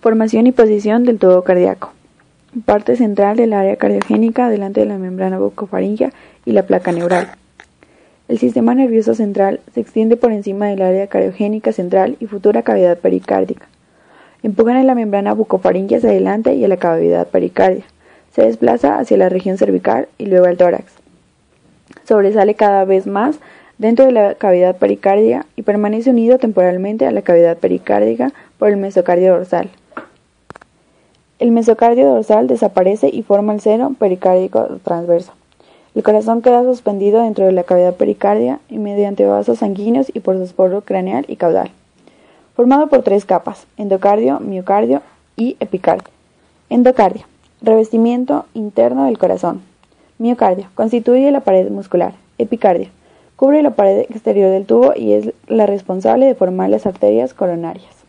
Formación y posición del tubo cardíaco. Parte central del área cardiogénica delante de la membrana bucofaringea y la placa neural. El sistema nervioso central se extiende por encima del área cardiogénica central y futura cavidad pericárdica. Empujan en la membrana bucofaringea hacia adelante y a la cavidad pericardia. Se desplaza hacia la región cervical y luego al tórax. Sobresale cada vez más dentro de la cavidad pericardia y permanece unido temporalmente a la cavidad pericárdica por el mesocardio dorsal. El mesocardio dorsal desaparece y forma el seno pericárdico transverso. El corazón queda suspendido dentro de la cavidad pericardia y mediante vasos sanguíneos y por su esporo craneal y caudal. Formado por tres capas, endocardio, miocardio y epicardio. Endocardio, revestimiento interno del corazón. Miocardio, constituye la pared muscular. Epicardio, cubre la pared exterior del tubo y es la responsable de formar las arterias coronarias.